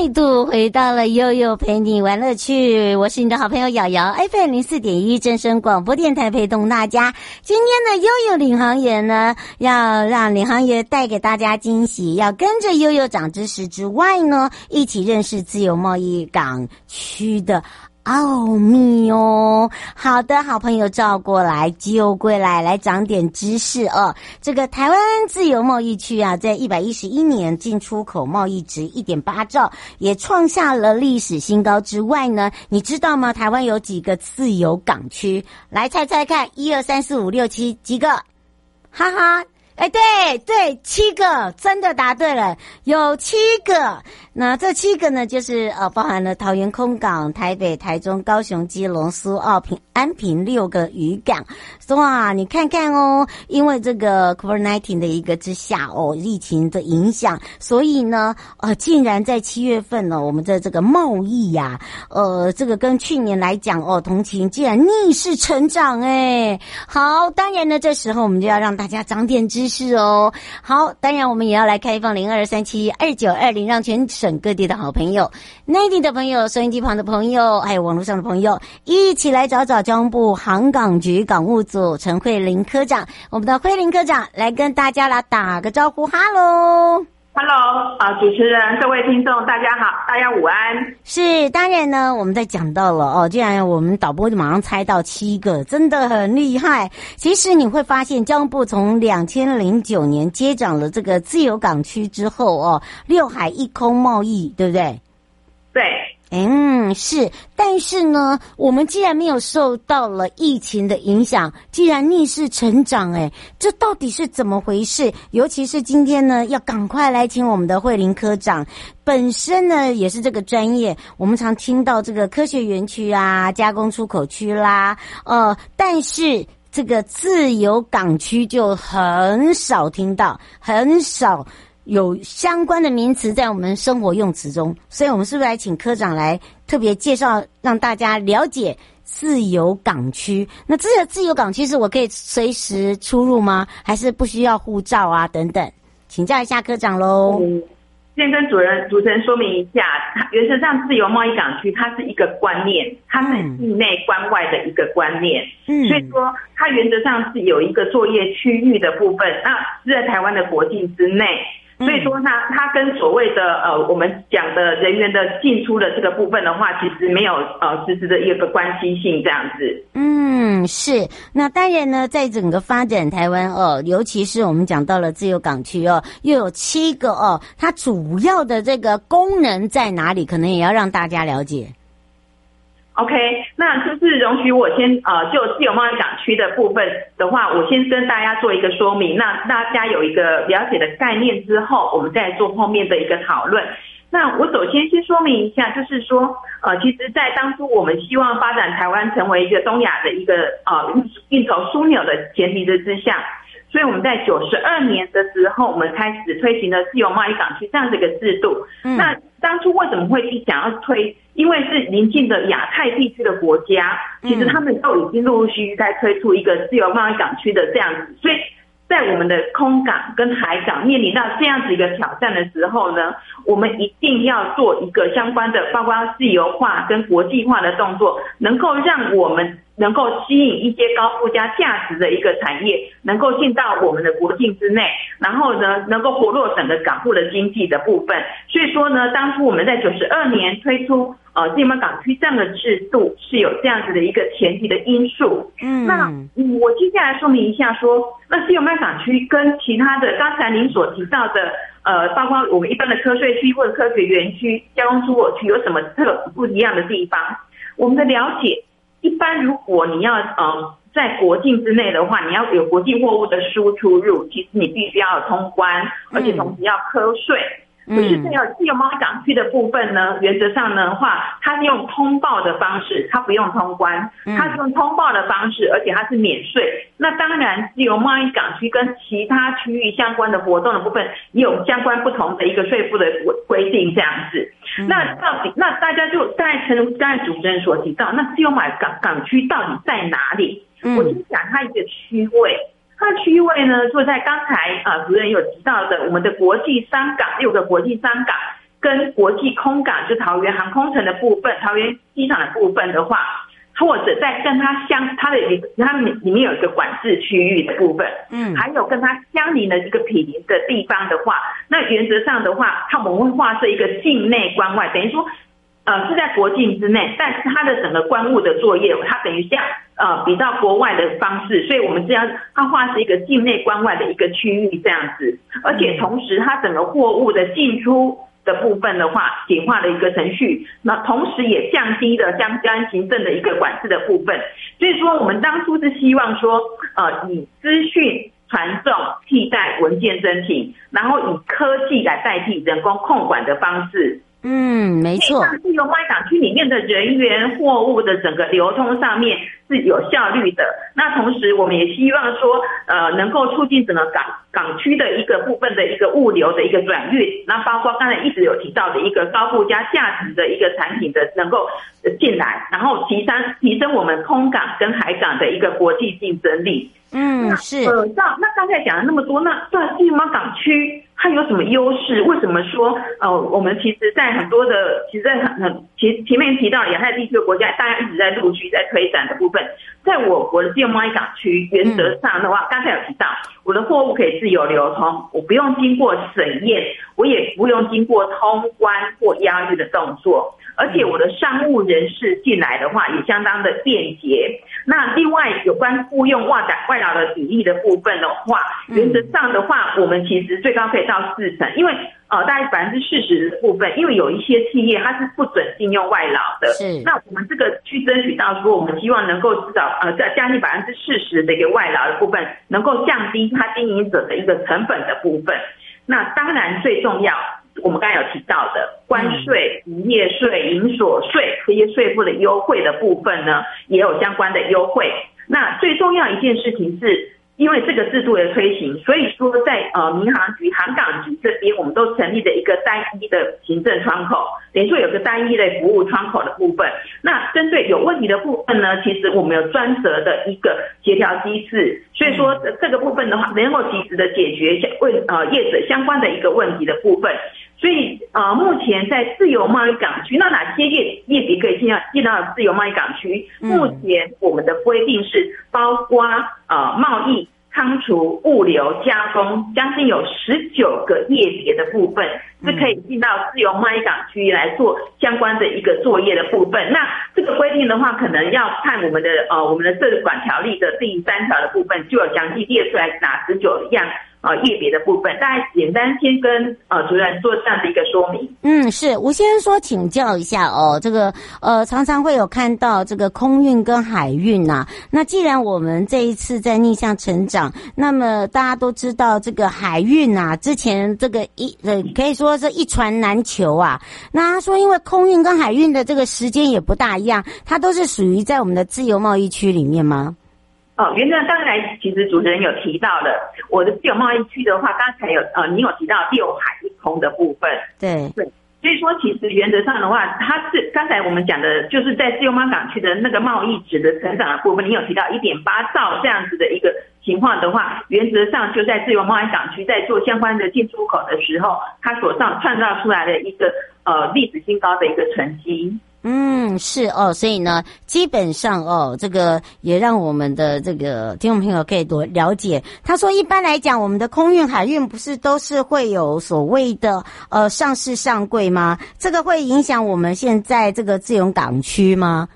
再度回到了悠悠陪你玩乐趣，我是你的好朋友瑶瑶，FM 零四点一正声广播电台陪同大家。今天呢悠悠领航员呢，要让领航员带给大家惊喜，要跟着悠悠长知识之外呢，一起认识自由贸易港区的。奥秘哦，好的，好朋友照过来，就过来，来长点知识哦。这个台湾自由贸易区啊，在一百一十一年进出口贸易值一点八兆，也创下了历史新高。之外呢，你知道吗？台湾有几个自由港区？来猜猜看，一二三四五六七，几个？哈哈。哎，对对，七个真的答对了，有七个。那这七个呢，就是呃，包含了桃园空港、台北、台中、高雄、基隆、苏澳、平安平六个渔港。哇，你看看哦，因为这个 COVID-19 的一个之下哦，疫情的影响，所以呢，呃，竟然在七月份呢，我们的这个贸易呀、呃，这个跟去年来讲哦，同期竟然逆势成长哎。好，当然呢，这时候我们就要让大家长点知识。哦，好，当然我们也要来开放零二三七二九二零，让全省各地的好朋友、内地的朋友、收音机旁的朋友，还有网络上的朋友，一起来找找交通部航港局港务组陈慧玲科长。我们的慧玲科长来跟大家来打个招呼，哈喽。Hello，啊，主持人，各位听众，大家好，大家午安。是，当然呢，我们在讲到了哦，既然我们导播就马上猜到七个，真的很厉害。其实你会发现，交通部从两千零九年接掌了这个自由港区之后哦，六海一空贸易，对不对？对。嗯，是，但是呢，我们既然没有受到了疫情的影响，既然逆势成长，诶，这到底是怎么回事？尤其是今天呢，要赶快来请我们的慧玲科长，本身呢也是这个专业，我们常听到这个科学园区啊、加工出口区啦，呃，但是这个自由港区就很少听到，很少。有相关的名词在我们生活用词中，所以我们是不是来请科长来特别介绍，让大家了解自由港区？那这个自由港区是我可以随时出入吗？还是不需要护照啊？等等，请教一下科长喽。嗯，先跟主人主持人说明一下，原则上自由贸易港区它是一个观念，它是境内关外的一个观念。嗯，所以说它原则上是有一个作业区域的部分，那是在台湾的国境之内。所以说呢，它它跟所谓的呃，我们讲的人员的进出的这个部分的话，其实没有呃实质的一个关系性这样子。嗯，是。那当然呢，在整个发展台湾哦，尤其是我们讲到了自由港区哦，又有七个哦，它主要的这个功能在哪里？可能也要让大家了解。OK，那就是容许我先呃，就自由贸易港区的部分的话，我先跟大家做一个说明，那大家有一个了解的概念之后，我们再做后面的一个讨论。那我首先先说明一下，就是说呃，其实，在当初我们希望发展台湾成为一个东亚的一个呃运运筹枢纽的前提的之下，所以我们在九十二年的时候，我们开始推行了自由贸易港区这样的一个制度。嗯、那当初为什么会去想要推？因为是邻近的亚太地区的国家，其实他们都已经陆陆续续在推出一个自由贸易港区的这样子，所以在我们的空港跟海港面临到这样子一个挑战的时候呢，我们一定要做一个相关的，包括自由化跟国际化的动作，能够让我们。能够吸引一些高附加价值的一个产业，能够进到我们的国境之内，然后呢，能够活络整个港部的经济的部分。所以说呢，当初我们在九十二年推出呃自由贸易港区这样的制度，是有这样子的一个前提的因素。嗯，那我接下来说明一下说，说那自由贸易港区跟其他的刚才您所提到的呃，包括我们一般的科税区或者科学园区、交通出口区有什么特不一样的地方？我们的了解。一般如果你要呃在国境之内的话，你要有国际货物的输出入，其实你必须要通关，而且同时要课税。可是这样自由贸易港区的部分呢，原则上的话，它是用通报的方式，它不用通关，它是用通报的方式，而且它是免税。那当然，自由贸易港区跟其他区域相关的活动的部分，也有相关不同的一个税负的规定这样子。那到底，那大家就刚才陈如刚才主持人所提到，那自由贸易港港区到底在哪里？我先讲它一个区位。它区位呢，就在刚才啊，主任有提到的，我们的国际商港六个国际商港跟国际空港，就桃园航空城的部分，桃园机场的部分的话，或者在跟它相它的里，它里面有一个管制区域的部分，嗯，还有跟它相邻的一个毗邻的地方的话，那原则上的话，它我们会划设一个境内关外，等于说。呃，是在国境之内，但是它的整个关务的作业，它等于像呃比较国外的方式，所以我们这样它画是一个境内关外的一个区域这样子，而且同时它整个货物的进出的部分的话，简化了一个程序，那同时也降低了相关行政的一个管制的部分，所以说我们当初是希望说，呃，以资讯传送替代文件申请，然后以科技来代替人工控管的方式。嗯，没错。让自由贸易港区里面的人员、货物的整个流通上面是有效率的。那同时，我们也希望说，呃，能够促进整个港港区的一个部分的一个物流的一个转运。那包括刚才一直有提到的一个高附加价值的一个产品的能够进来，然后提升提升我们空港跟海港的一个国际竞争力。嗯，是。呃，那那刚才讲了那么多，那对自由贸易港区。它有什么优势？为什么说呃，我们其实，在很多的，其实在很很前前面提到亚太地区的国家，大家一直在陆续在推展的部分，在我国的自由贸易港区，原则上的话，刚才有提到，我的货物可以自由流通，我不用经过审验，我也不用经过通关或押运的动作。而且我的商务人士进来的话，也相当的便捷。那另外有关雇佣外展外劳的比例的部分的话，原则上的话，我们其实最高可以到四成，因为呃大概百分之四十的部分，因为有一些企业它是不准聘用外劳的。是。那我们这个去争取到说，我们希望能够至少呃再将近百分之四十的一个外劳的部分，能够降低它经营者的一个成本的部分。那当然最重要。我们刚才有提到的关税、营业税、营所税这些税负的优惠的部分呢，也有相关的优惠。那最重要一件事情是，因为这个制度的推行，所以说在呃民航局、航港局这边，我们都成立了一个单一的行政窗口，等于说有个单一的服务窗口的部分。那针对有问题的部分呢，其实我们有专责的一个协调机制，所以说这个部分的话，能够及时的解决相问呃业者相关的一个问题的部分。所以，呃，目前在自由贸易港区，那哪些业业别可以进到进到自由贸易港区？目前我们的规定是包括呃贸易、仓储、物流、加工，将近有十九个业别的部分是可以进到自由贸易港区来做相关的一个作业的部分。那这个规定的话，可能要看我们的呃我们的税管条例的第三条的部分，就有详细列出来哪十九样。呃，业别的部分，大概简单先跟呃主任做这样的一个说明。嗯，是我先生说请教一下哦，这个呃常常会有看到这个空运跟海运呐、那既然我们这一次在逆向成长，那么大家都知道这个海运啊，之前这个一呃可以说是一船难求啊。那他说，因为空运跟海运的这个时间也不大一样，它都是属于在我们的自由贸易区里面吗？哦，原则上刚才其实主持人有提到的，我的自由贸易区的话，刚才有呃，你有提到六海一空的部分，对对，所以说其实原则上的话，它是刚才我们讲的，就是在自由贸易港区的那个贸易值的成长的部分，你有提到一点八兆这样子的一个情况的话，原则上就在自由贸易港区在做相关的进出口的时候，它所上创造出来的一个呃历史新高的一个成绩。嗯，是哦，所以呢，基本上哦，这个也让我们的这个听众朋友可以多了解。他说，一般来讲，我们的空运、海运不是都是会有所谓的呃上市上柜吗？这个会影响我们现在这个自由港区吗？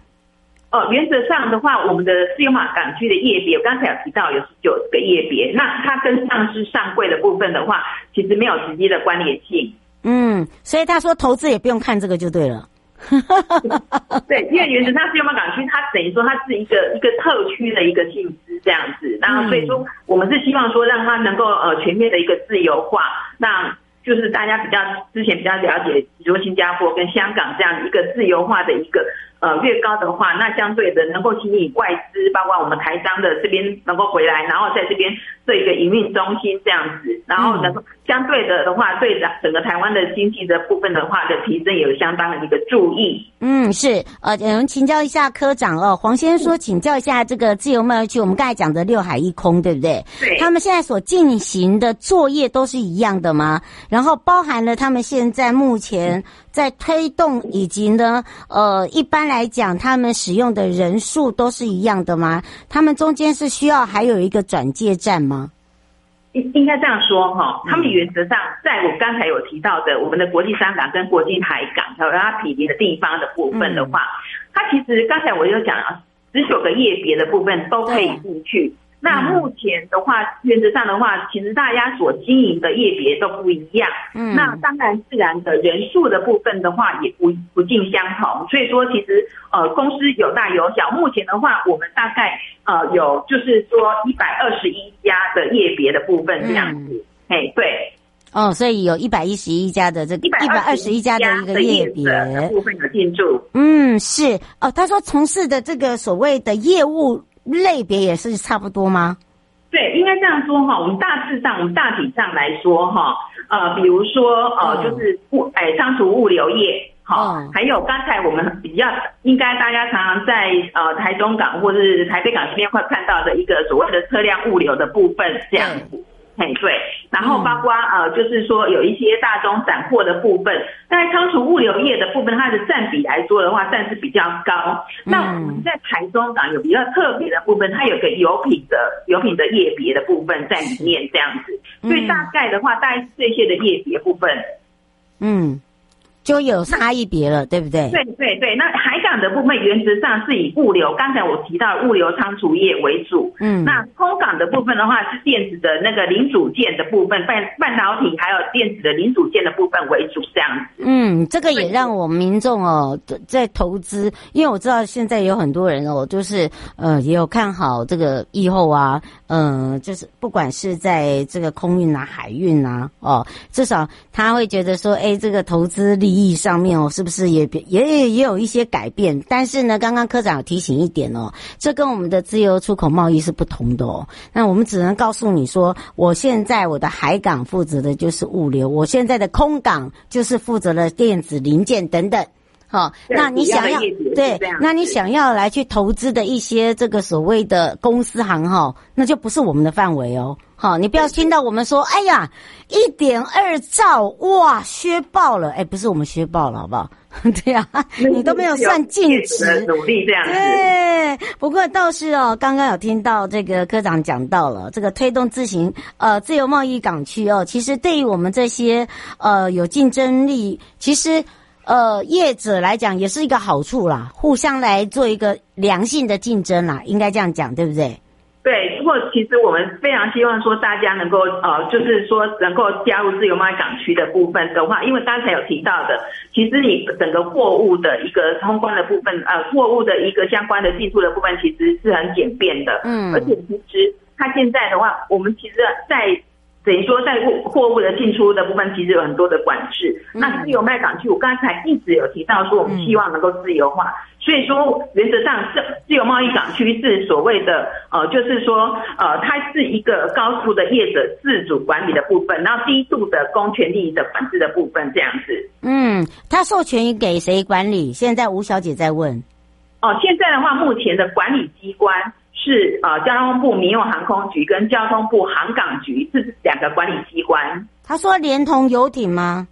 哦，原则上的话，我们的自由码港区的业别，我刚才有提到有十九个业别，那它跟上市上柜的部分的话，其实没有直接的关联性。嗯，所以他说投资也不用看这个就对了。对，因为原则上自由贸易港区，它等于说它是一个一个特区的一个性质这样子，然后所以说我们是希望说让它能够呃全面的一个自由化，那就是大家比较之前比较了解，比如新加坡跟香港这样一个自由化的一个。呃，越高的话，那相对的能够吸引外资，包括我们台商的这边能够回来，然后在这边做一个营运中心这样子，然后能够相对的的话，对整个台湾的经济的部分的话的提升，有相当的一个注意。嗯，是呃，我们请教一下科长哦，黄先生说，请教一下这个自由贸易区，我们刚才讲的六海一空，对不对？对。他们现在所进行的作业都是一样的吗？然后包含了他们现在目前在推动，以及呢，呃，一般来。讲，他们使用的人数都是一样的吗？他们中间是需要还有一个转接站吗？应应该这样说哈，他们原则上，在我刚才有提到的，我们的国际商港跟国际海港还有它毗邻的地方的部分的话，它其实刚才我有讲了，十九个业别的部分都可以进去。那目前的话，原则上的话，其实大家所经营的业别都不一样。嗯，那当然，自然的人数的部分的话，也不不尽相同。所以说，其实呃，公司有大有小。目前的话，我们大概呃有就是说一百二十一家的业别的部分这样子。哎、嗯，对。哦，所以有一百一十一家的这个一百二十一家的一个业别部分的进驻。嗯，是。哦，他说从事的这个所谓的业务。类别也是差不多吗？对，应该这样说哈。我们大致上，我们大体上来说哈，呃，比如说呃，就是物，哎，仓储物流业，哈，还有刚才我们比较应该大家常常在呃台中港或者是台北港这边会看到的一个所谓的车辆物流的部分，这样子。嘿，对，然后包括呃，就是说有一些大宗散货的部分，在仓储物流业的部分，它的占比来说的话，算是比较高。那我们在台中港有比较特别的部分，它有个油品的油品的业别的部分在里面，这样子。所以大概的话，大概是这些的业别部分，嗯。就有差异别了，对不对？对对对，那海港的部分原则上是以物流，刚才我提到物流仓储业为主。嗯，那空港的部分的话是电子的那个零组件的部分，半半导体还有电子的零组件的部分为主，这样子。嗯，这个也让我们民众哦在投资，因为我知道现在有很多人哦，就是呃也有看好这个以后啊，嗯、呃，就是不管是在这个空运啊、海运啊，哦，至少他会觉得说，哎，这个投资利意义上面哦，是不是也也也有一些改变？但是呢，刚刚科长有提醒一点哦，这跟我们的自由出口贸易是不同的哦。那我们只能告诉你说，我现在我的海港负责的就是物流，我现在的空港就是负责了电子零件等等。好，那你想要对，那你想要来去投资的一些这个所谓的公司行哈，那就不是我们的范围哦。好，你不要听到我们说，哎呀，一点二兆哇，削爆了，哎，不是我们削爆了，好不好？对啊，你都没有算净值，努力这样。对，不过倒是哦，刚刚有听到这个科长讲到了这个推动自行呃自由贸易港区哦，其实对于我们这些呃有竞争力，其实。呃，业者来讲也是一个好处啦，互相来做一个良性的竞争啦，应该这样讲，对不对？对，不过其实我们非常希望说大家能够呃，就是说能够加入自由贸易港区的部分的话，因为刚才有提到的，其实你整个货物的一个通关的部分，呃，货物的一个相关的进出的部分，其实是很简便的。嗯，而且其实它现在的话，我们其实在。等于说，在货货物的进出的部分，其实有很多的管制。那自由贸易港区，我刚才一直有提到说，我们希望能够自由化。所以说，原则上，自自由贸易港区是所谓的呃，就是说呃，它是一个高度的业者自主管理的部分，然后低度的公权力的管制的部分，这样子。嗯，它授权给谁管理？现在吴小姐在问。哦，现在的话，目前的管理机关。是呃，交通部民用航空局跟交通部航港局是两个管理机关。他说连同游艇吗？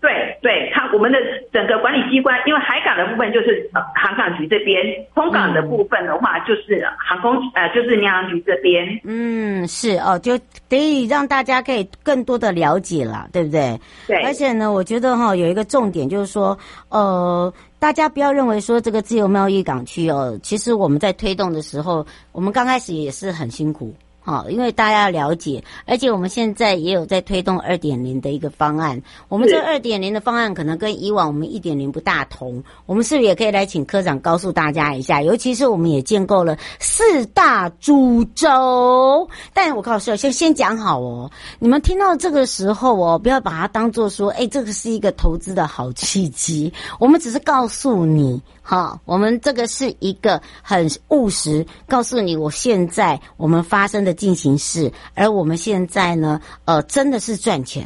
对对，他我们的整个管理机关，因为海港的部分就是呃航港局这边，空港的部分的话就是航空呃就是民航局这边。嗯，是哦，就得以让大家可以更多的了解了，对不对？对。而且呢，我觉得哈有一个重点就是说，呃。大家不要认为说这个自由贸易港区哦，其实我们在推动的时候，我们刚开始也是很辛苦，好，因为大家要了解，而且我们现在也有在推动二点零的一个方案。我们这二点零的方案可能跟以往我们一点零不大同，我们是不是也可以来请科长告诉大家一下？尤其是我们也建构了四大主轴。但我告诉你，先先讲好哦，你们听到这个时候哦，不要把它当做说，哎，这个是一个投资的好契机。我们只是告诉你。哈，我们这个是一个很务实，告诉你我现在我们发生的进行式，而我们现在呢，呃，真的是赚钱，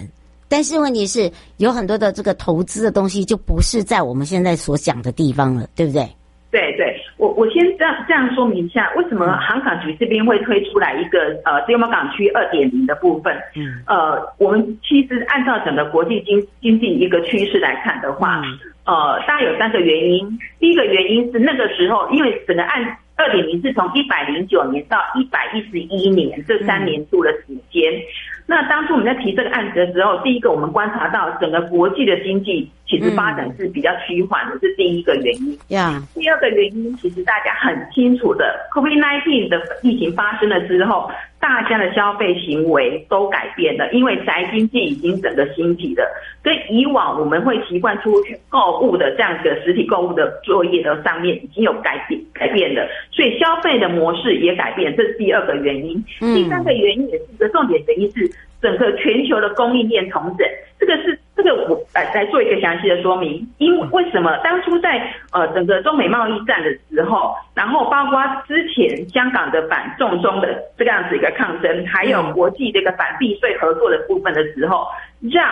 但是问题是有很多的这个投资的东西就不是在我们现在所讲的地方了，对不对？对对，我我先这样这样说明一下，为什么航港局这边会推出来一个呃自由贸港区二点零的部分？嗯，呃，我们其实按照整个国际经经济一个趋势来看的话。嗯呃，大概有三个原因。第一个原因是那个时候，因为整个案二点零是从一百零九年到一百一十一年这三年度的时间。嗯。那当初我们在提这个案子的时候，第一个我们观察到整个国际的经济其实发展是比较趋缓的，这是第一个原因。呀。第二个原因，其实大家很清楚的，COVID nineteen 的疫情发生了之后。大家的消费行为都改变了，因为宅经济已经整个兴起了，跟以往我们会习惯出去购物的这样一个实体购物的作业的上面已经有改变改变了，所以消费的模式也改变，这是第二个原因。第三个原因也是一个重点原因是整个全球的供应链重整，这个是。这个我来来做一个详细的说明，因为为什么当初在呃整个中美贸易战的时候，然后包括之前香港的反送中的这个样子一个抗争，还有国际这个反避税合作的部分的时候，让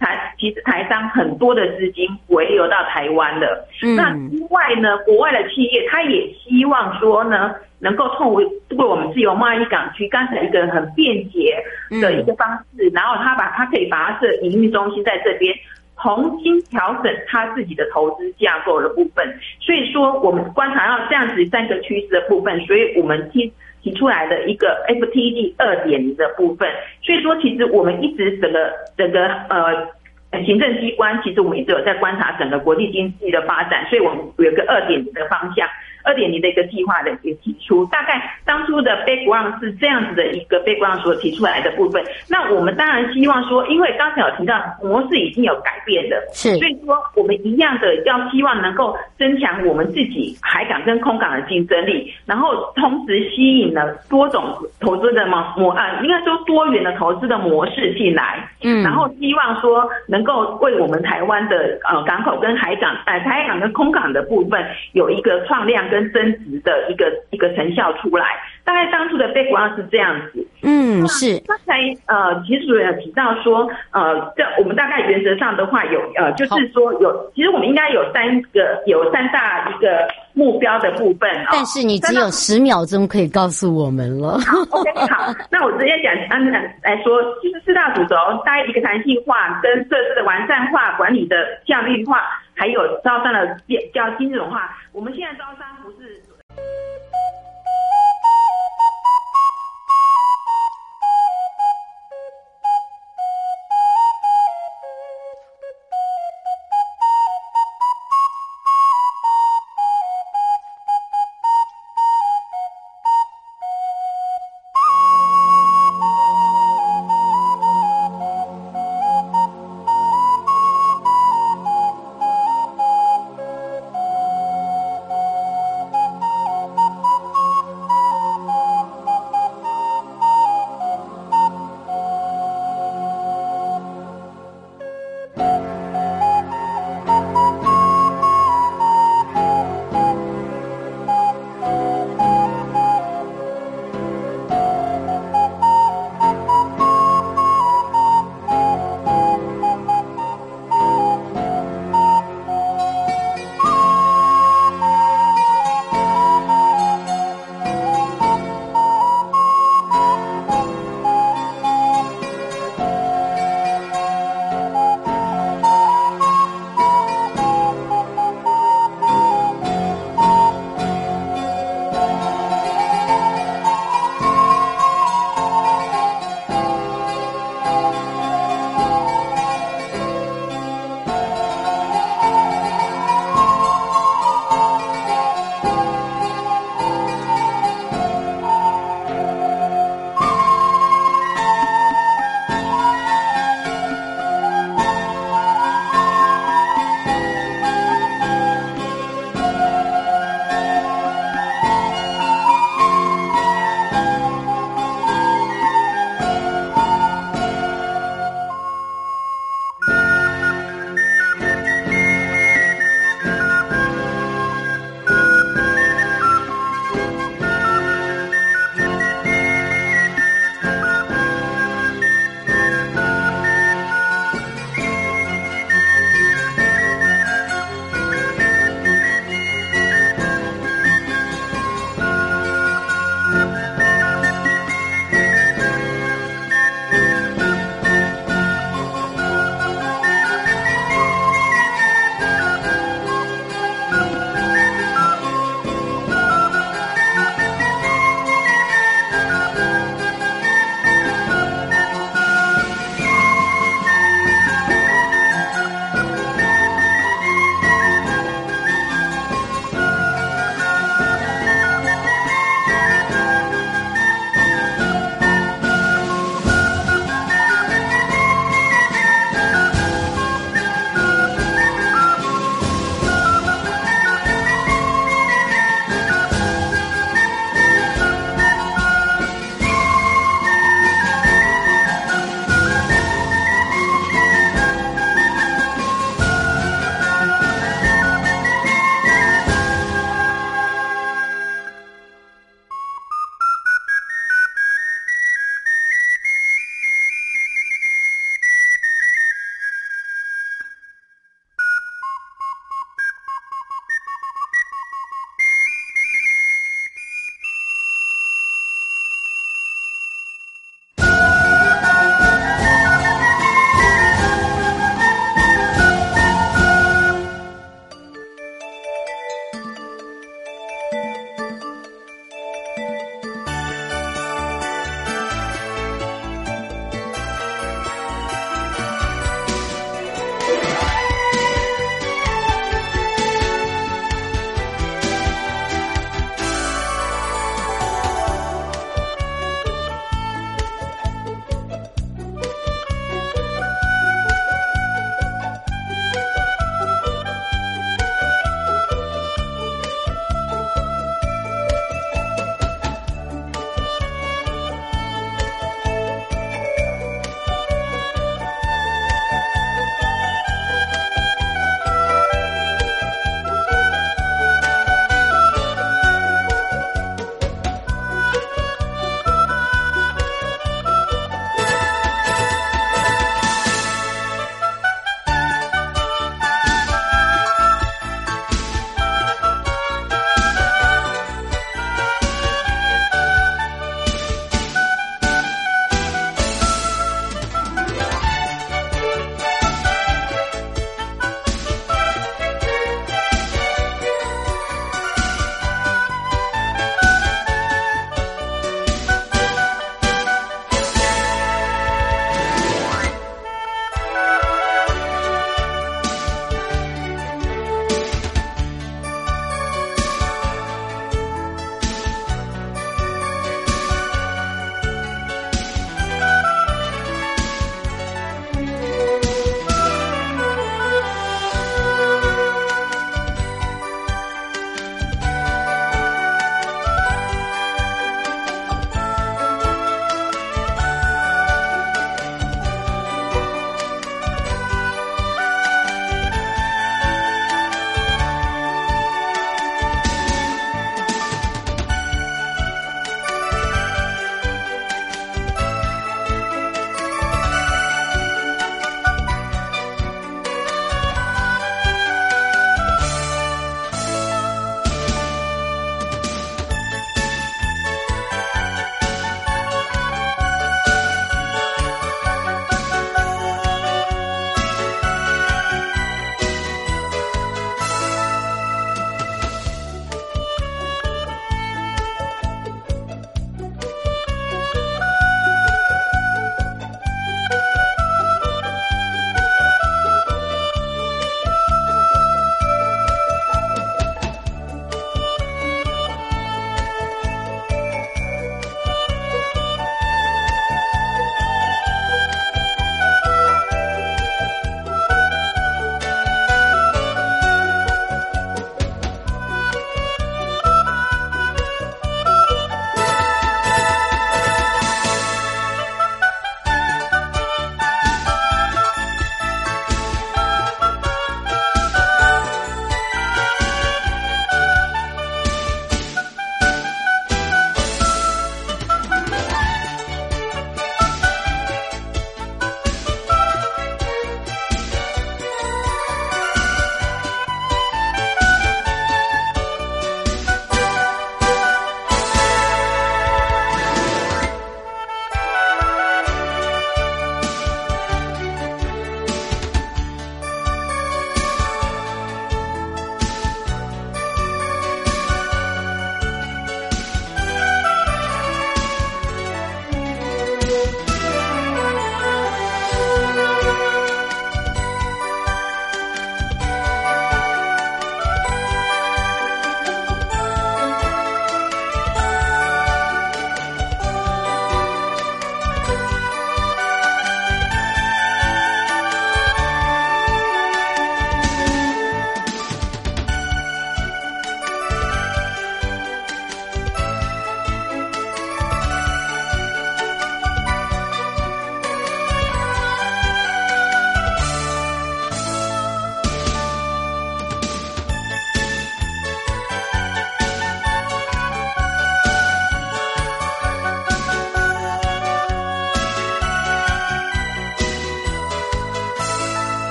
台其实台商很多的资金回流到台湾了。那之外呢，国外的企业他也希望说呢。能够透过通过我们自由贸易港区刚才一个很便捷的一个方式，然后他把他可以把它设营运中心在这边，重新调整他自己的投资架构的部分。所以说，我们观察到这样子三个趋势的部分，所以我们提提出来的一个 FTD 二点零的部分。所以说，其实我们一直整个整个呃行政机关，其实我们一直有在观察整个国际经济的发展，所以我们有个二点零的方向。二点零的一个计划的一个提出，大概当初的 background 是这样子的一个 background 所提出来的部分。那我们当然希望说，因为刚才有提到模式已经有改变的，是，所以说我们一样的要希望能够增强我们自己海港跟空港的竞争力，然后同时吸引了多种投资的模模啊，应该说多元的投资的模式进来，嗯，然后希望说能够为我们台湾的呃港口跟海港，呃台港跟空港的部分有一个创量跟跟增值的一个一个成效出来，大概当初的 background 是这样子。嗯，是。刚才呃，其实有提到说，呃，这我们大概原则上的话有呃，就是说有，其实我们应该有三个有三大一个目标的部分。但是你只有十秒钟可以告诉我们了。好，OK，好，那我直接讲按来来说，就是四大主轴，大概一个弹性化跟设施的完善化，管理的效率化。还有招商的比较精准化，我们现在招商不是。